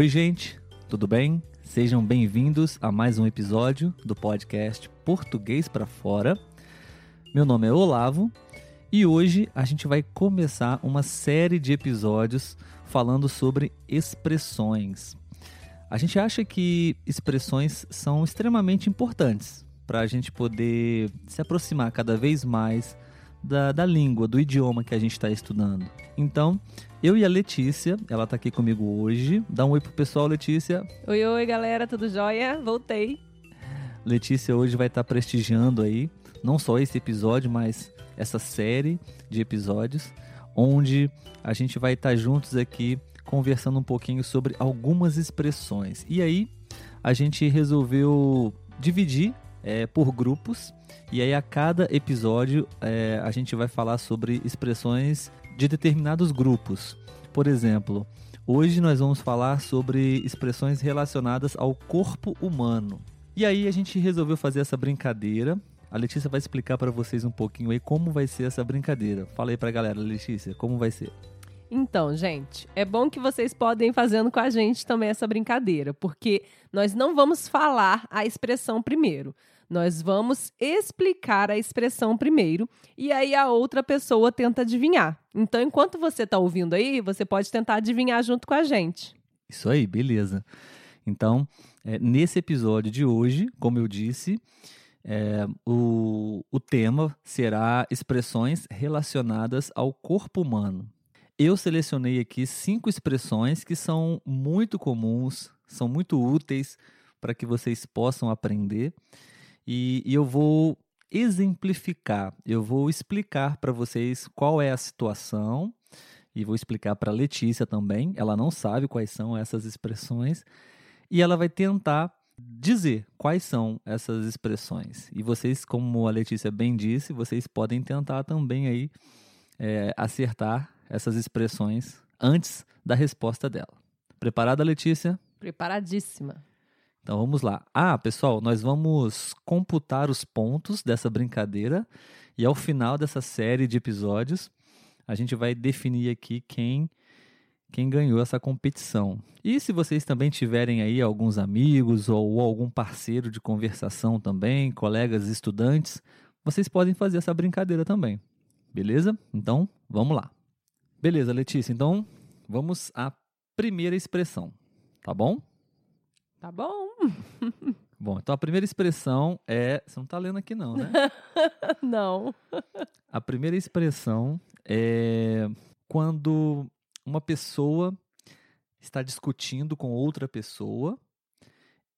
Oi, gente, tudo bem? Sejam bem-vindos a mais um episódio do podcast Português para Fora. Meu nome é Olavo e hoje a gente vai começar uma série de episódios falando sobre expressões. A gente acha que expressões são extremamente importantes para a gente poder se aproximar cada vez mais da, da língua, do idioma que a gente está estudando. Então, eu e a Letícia, ela está aqui comigo hoje. Dá um oi pro pessoal, Letícia. Oi, oi, galera, tudo jóia? Voltei. Letícia hoje vai estar tá prestigiando aí, não só esse episódio, mas essa série de episódios, onde a gente vai estar tá juntos aqui conversando um pouquinho sobre algumas expressões. E aí, a gente resolveu dividir é, por grupos. E aí, a cada episódio, é, a gente vai falar sobre expressões de determinados grupos. Por exemplo, hoje nós vamos falar sobre expressões relacionadas ao corpo humano. E aí, a gente resolveu fazer essa brincadeira. A Letícia vai explicar para vocês um pouquinho aí como vai ser essa brincadeira. Fala aí pra galera, Letícia, como vai ser? Então, gente, é bom que vocês podem ir fazendo com a gente também essa brincadeira, porque nós não vamos falar a expressão primeiro. Nós vamos explicar a expressão primeiro e aí a outra pessoa tenta adivinhar. Então, enquanto você está ouvindo aí, você pode tentar adivinhar junto com a gente. Isso aí, beleza. Então, é, nesse episódio de hoje, como eu disse, é, o, o tema será expressões relacionadas ao corpo humano. Eu selecionei aqui cinco expressões que são muito comuns, são muito úteis para que vocês possam aprender e, e eu vou exemplificar, eu vou explicar para vocês qual é a situação e vou explicar para Letícia também. Ela não sabe quais são essas expressões e ela vai tentar dizer quais são essas expressões. E vocês, como a Letícia bem disse, vocês podem tentar também aí é, acertar essas expressões antes da resposta dela. Preparada, Letícia? Preparadíssima. Então vamos lá. Ah, pessoal, nós vamos computar os pontos dessa brincadeira e ao final dessa série de episódios a gente vai definir aqui quem quem ganhou essa competição. E se vocês também tiverem aí alguns amigos ou algum parceiro de conversação também, colegas estudantes, vocês podem fazer essa brincadeira também. Beleza? Então, vamos lá. Beleza, Letícia. Então, vamos à primeira expressão, tá bom? Tá bom. Bom, então a primeira expressão é. Você não está lendo aqui, não, né? não. A primeira expressão é quando uma pessoa está discutindo com outra pessoa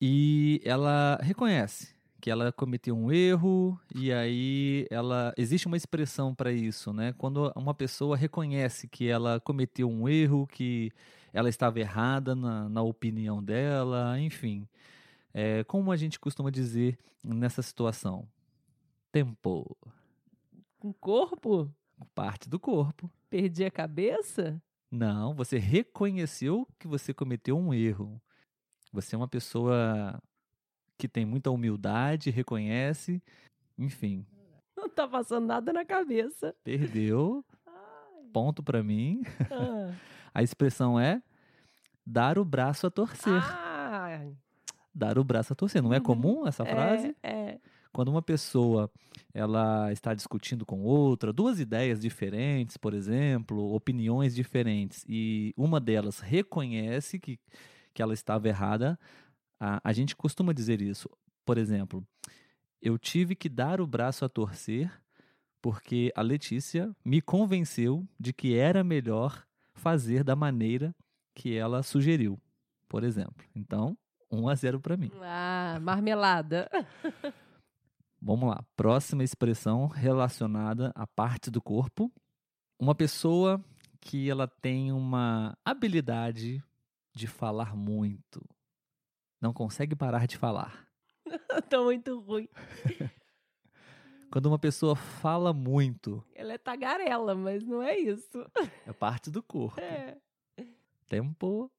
e ela reconhece que ela cometeu um erro e aí ela existe uma expressão para isso, né? Quando uma pessoa reconhece que ela cometeu um erro, que ela estava errada na, na opinião dela, enfim. É, como a gente costuma dizer nessa situação? Tempo. Com corpo? Parte do corpo. Perdi a cabeça? Não, você reconheceu que você cometeu um erro. Você é uma pessoa que tem muita humildade, reconhece, enfim. Não tá passando nada na cabeça. Perdeu. Ai. Ponto para mim. Ah. A expressão é dar o braço a torcer. Ah. Dar o braço a torcer. Não é uhum. comum essa é, frase? É. Quando uma pessoa ela está discutindo com outra, duas ideias diferentes, por exemplo, opiniões diferentes, e uma delas reconhece que, que ela estava errada, a, a gente costuma dizer isso. Por exemplo, eu tive que dar o braço a torcer porque a Letícia me convenceu de que era melhor fazer da maneira que ela sugeriu, por exemplo. Então, 1 a 0 para mim. Ah, marmelada. Vamos lá. Próxima expressão relacionada à parte do corpo. uma pessoa que ela tem uma habilidade de falar muito. Não consegue parar de falar. Tô muito ruim. Quando uma pessoa fala muito, Ela é tagarela, mas não é isso. é parte do corpo. É. Tempo.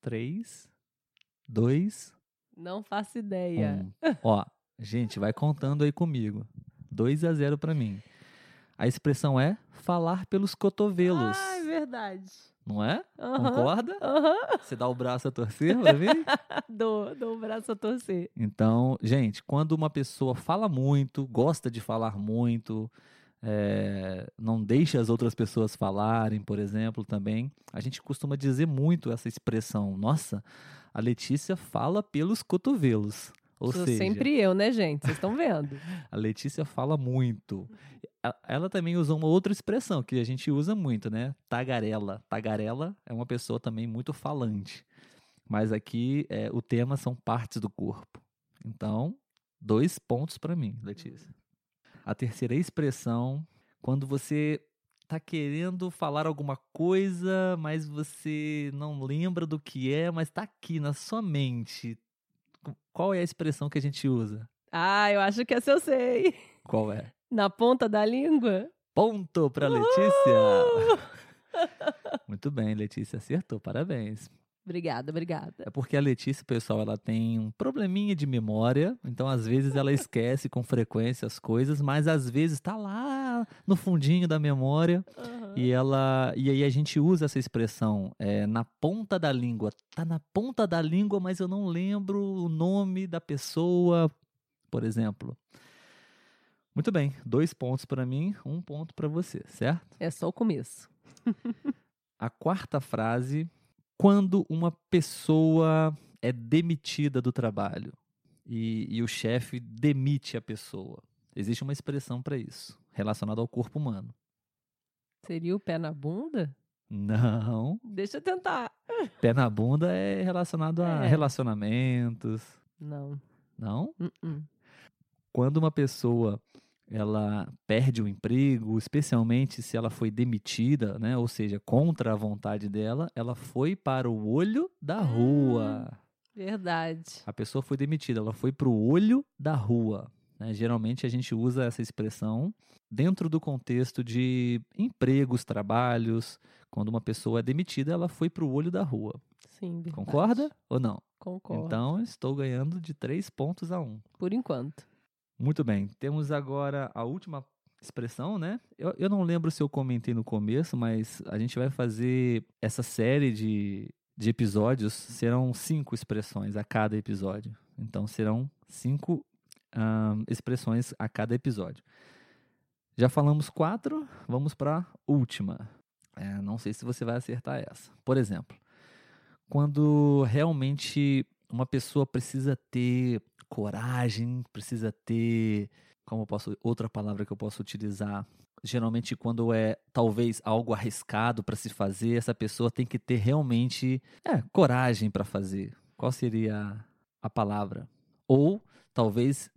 Três, dois, Não faço ideia. um. Ó, gente, vai contando aí comigo. 2 a 0 pra mim. A expressão é falar pelos cotovelos. Ah, é verdade. Não é? Aham. Concorda? Aham. Você dá o braço a torcer pra ver? Dou, dou o braço a torcer. Então, gente, quando uma pessoa fala muito, gosta de falar muito, é, não deixa as outras pessoas falarem, por exemplo, também, a gente costuma dizer muito essa expressão. Nossa, a Letícia fala pelos cotovelos. Ou Sou seja, sempre eu, né, gente? Vocês estão vendo? a Letícia fala muito. Ela também usa uma outra expressão que a gente usa muito, né? Tagarela. Tagarela é uma pessoa também muito falante. Mas aqui é, o tema são partes do corpo. Então, dois pontos para mim, Letícia. A terceira expressão, quando você tá querendo falar alguma coisa, mas você não lembra do que é, mas tá aqui na sua mente. Qual é a expressão que a gente usa? Ah, eu acho que essa eu sei. Qual é? Na ponta da língua? Ponto para Letícia. Muito bem, Letícia acertou. Parabéns. Obrigada, obrigada. É porque a Letícia, pessoal, ela tem um probleminha de memória, então às vezes ela esquece com frequência as coisas, mas às vezes tá lá no fundinho da memória Aham. E ela e aí a gente usa essa expressão é, na ponta da língua. Tá na ponta da língua, mas eu não lembro o nome da pessoa, por exemplo. Muito bem, dois pontos para mim, um ponto para você, certo? É só o começo. A quarta frase, quando uma pessoa é demitida do trabalho e, e o chefe demite a pessoa. Existe uma expressão para isso, relacionada ao corpo humano. Seria o pé na bunda? Não, Deixa eu tentar. pé na bunda é relacionado a É. relacionamentos. Não. Não? Uh-uh. Quando uma pessoa ela perde o emprego, especialmente se ela foi demitida, né? Ou seja, contra a vontade dela, ela foi para o olho da rua. Verdade. A pessoa foi demitida, ela foi para o olho da rua. Né? Geralmente a gente usa essa expressão dentro do contexto de empregos, trabalhos. Quando uma pessoa é demitida, ela foi para o olho da rua. Sim, verdade. Concorda ou não? Concordo. Então, estou ganhando de três pontos a um. Por enquanto. Muito bem. Temos agora a última expressão, né? Eu, eu não lembro se eu comentei no começo, mas a gente vai fazer essa série de, de episódios. Serão cinco expressões a cada episódio. Então serão cinco expressões a cada episódio. Já falamos quatro, vamos para a última. É, não sei se você vai acertar essa. Por exemplo, quando realmente uma pessoa precisa ter coragem, precisa ter, como eu posso, outra palavra que eu posso utilizar, geralmente quando é talvez algo arriscado para se fazer, essa pessoa tem que ter realmente, é, coragem para fazer. Qual seria a palavra? Ou talvez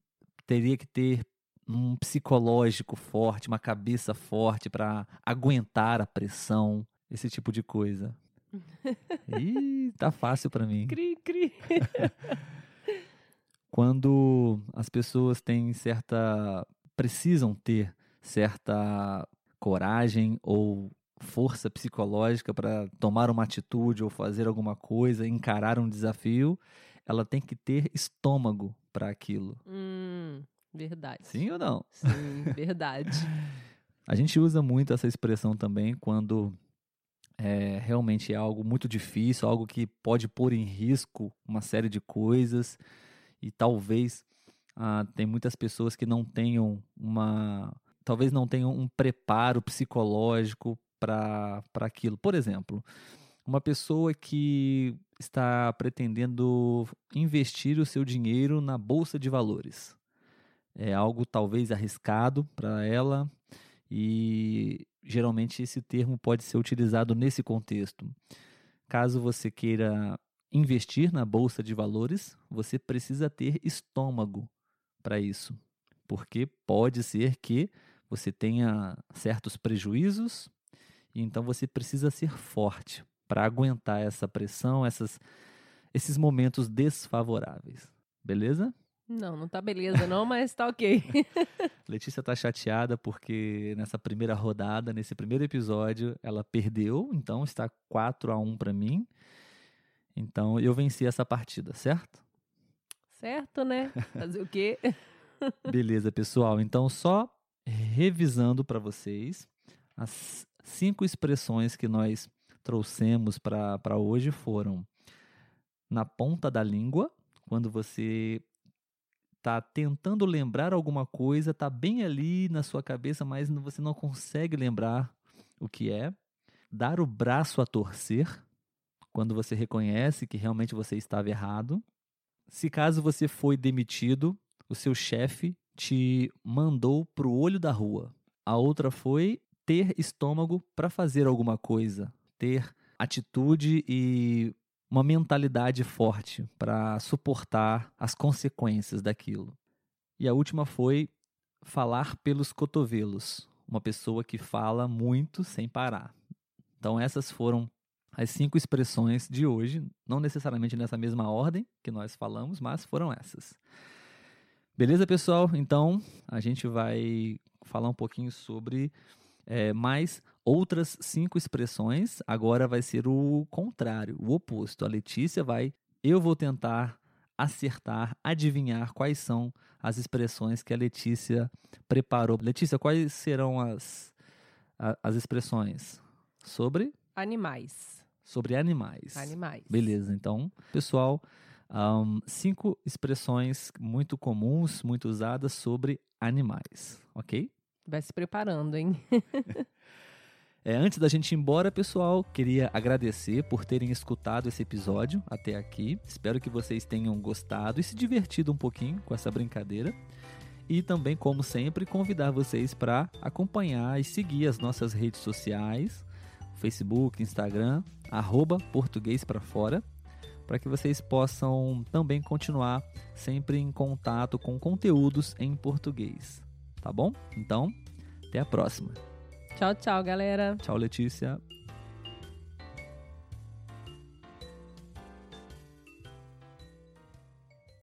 teria que ter um psicológico forte, uma cabeça forte para aguentar a pressão, esse tipo de coisa. Ih, tá fácil para mim. Cri, cri. quando as pessoas têm certa precisam ter certa coragem ou força psicológica para tomar uma atitude ou fazer alguma coisa, encarar um desafio, ela tem que ter estômago para aquilo. Hum, verdade. Sim ou não? Sim, verdade. A gente usa muito essa expressão também quando é, realmente é algo muito difícil, algo que pode pôr em risco uma série de coisas e talvez ah, tem muitas pessoas que não tenham uma, talvez não tenham um preparo psicológico para aquilo. Por exemplo, uma pessoa que está pretendendo investir o seu dinheiro na bolsa de valores. É algo talvez arriscado para ela, e geralmente esse termo pode ser utilizado nesse contexto. Caso você queira investir na bolsa de valores, você precisa ter estômago para isso, porque pode ser que você tenha certos prejuízos Então você precisa ser forte para aguentar essa pressão, essas, esses momentos desfavoráveis. Beleza? Não, não tá beleza não, mas tá ok. Letícia tá chateada porque nessa primeira rodada, nesse primeiro episódio, ela perdeu, então está 4 a 1 para mim. Então eu venci essa partida, certo? Certo, né? Fazer o quê? Beleza, pessoal. Então só revisando para vocês as cinco expressões que nós trouxemos para hoje foram na ponta da língua, quando você tá tentando lembrar alguma coisa, tá bem ali na sua cabeça, mas você não consegue lembrar o que é. Dar o braço a torcer, quando você reconhece que realmente você estava errado. Se caso você foi demitido, o seu chefe te mandou para o olho da rua. A outra foi ter estômago para fazer alguma coisa, ter atitude e uma mentalidade forte para suportar as consequências daquilo. E a última foi falar pelos cotovelos, uma pessoa que fala muito sem parar. Então, essas foram as cinco expressões de hoje, não necessariamente nessa mesma ordem que nós falamos, mas foram essas. Beleza, pessoal? Então, a gente vai falar um pouquinho sobre é, mais outras cinco expressões. Agora vai ser o contrário, o oposto. A Letícia vai, eu vou tentar acertar, adivinhar quais são as expressões que a Letícia preparou. Letícia, quais serão as, as expressões? Sobre? Animais. Sobre animais. Animais. Beleza, então, pessoal, um, cinco expressões muito comuns, muito usadas sobre animais, ok? Vai se preparando, hein? é, antes da gente ir embora, pessoal, queria agradecer por terem escutado esse episódio até aqui. Espero que vocês tenham gostado e se divertido um pouquinho com essa brincadeira. E também, como sempre, convidar vocês para acompanhar e seguir as nossas redes sociais, Facebook, Instagram, arroba português para fora, para que vocês possam também continuar sempre em contato com conteúdos em português tá bom? Então, até a próxima. Tchau, tchau, galera. Tchau, Letícia.